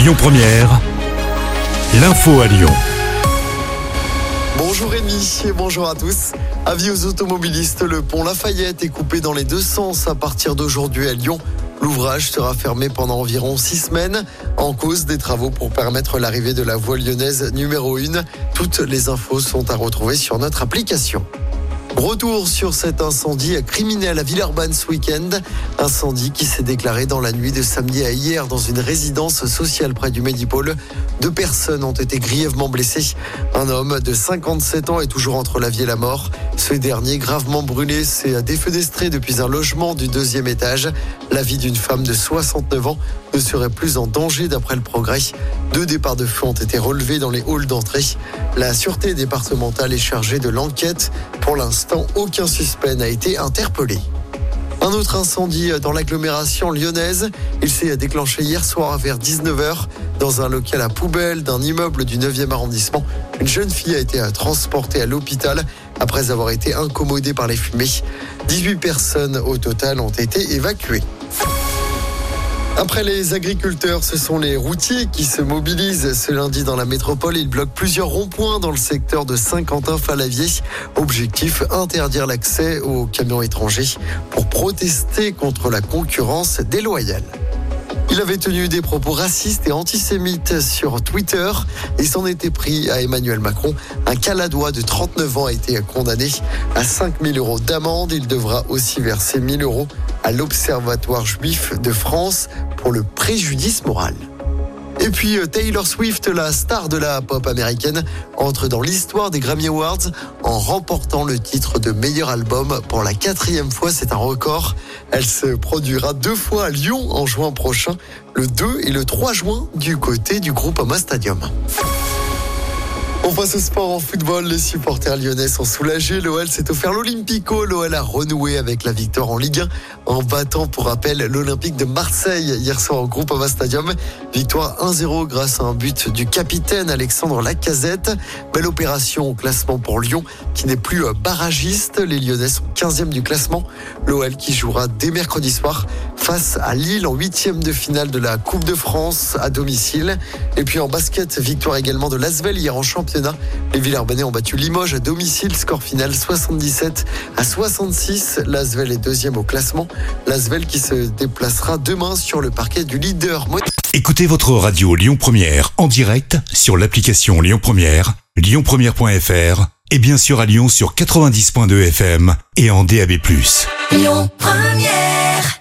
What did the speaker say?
Lyon Première, l'info à Lyon. Bonjour Rémi et bonjour à tous. Avis aux automobilistes, le pont Lafayette est coupé dans les deux sens à partir d'aujourd'hui à Lyon. L'ouvrage sera fermé pendant environ six semaines en cause des travaux pour permettre l'arrivée de la voie lyonnaise numéro 1. Toutes les infos sont à retrouver sur notre application. Retour sur cet incendie criminel à Villeurbanne ce week-end. Incendie qui s'est déclaré dans la nuit de samedi à hier dans une résidence sociale près du Médipôle. Deux personnes ont été grièvement blessées. Un homme de 57 ans est toujours entre la vie et la mort. Ce dernier, gravement brûlé, s'est défenestré depuis un logement du deuxième étage. La vie d'une femme de 69 ans ne serait plus en danger d'après le progrès. Deux départs de feu ont été relevés dans les halls d'entrée. La sûreté départementale est chargée de l'enquête. Pour l'instant, aucun suspect n'a été interpellé. Un autre incendie dans l'agglomération lyonnaise. Il s'est déclenché hier soir vers 19h dans un local à poubelle d'un immeuble du 9e arrondissement. Une jeune fille a été transportée à l'hôpital après avoir été incommodée par les fumées. 18 personnes au total ont été évacuées. Après les agriculteurs, ce sont les routiers qui se mobilisent ce lundi dans la métropole. Ils bloquent plusieurs ronds-points dans le secteur de Saint-Quentin-Falavier. Objectif, interdire l'accès aux camions étrangers pour protester contre la concurrence déloyale. Il avait tenu des propos racistes et antisémites sur Twitter et s'en était pris à Emmanuel Macron. Un Caladois de 39 ans a été condamné à 5000 euros d'amende. Il devra aussi verser 1000 euros à l'Observatoire juif de France pour le préjudice moral. Et puis euh, Taylor Swift, la star de la pop américaine, entre dans l'histoire des Grammy Awards en remportant le titre de meilleur album pour la quatrième fois. C'est un record. Elle se produira deux fois à Lyon en juin prochain, le 2 et le 3 juin du côté du groupe Ama Stadium. On passe au sport en football. Les supporters lyonnais sont soulagés. L'OL s'est offert l'Olympico. L'OL a renoué avec la victoire en Ligue 1 en battant pour rappel l'Olympique de Marseille hier soir au groupe Stadium. Victoire 1-0 grâce à un but du capitaine Alexandre Lacazette. Belle opération au classement pour Lyon qui n'est plus barragiste. Les Lyonnais sont 15e du classement. L'OL qui jouera dès mercredi soir face à Lille en huitième de finale de la Coupe de France à domicile. Et puis en basket, victoire également de Lasvel hier en championnat. Les Villers-Banais ont battu Limoges à domicile. Score final 77 à 66. Lasvel est deuxième au classement. Lasvel qui se déplacera demain sur le parquet du leader. Écoutez votre radio Lyon Première en direct sur l'application Lyon Première, lyonpremière.fr et bien sûr à Lyon sur 90.2 FM et en DAB+. Lyon Première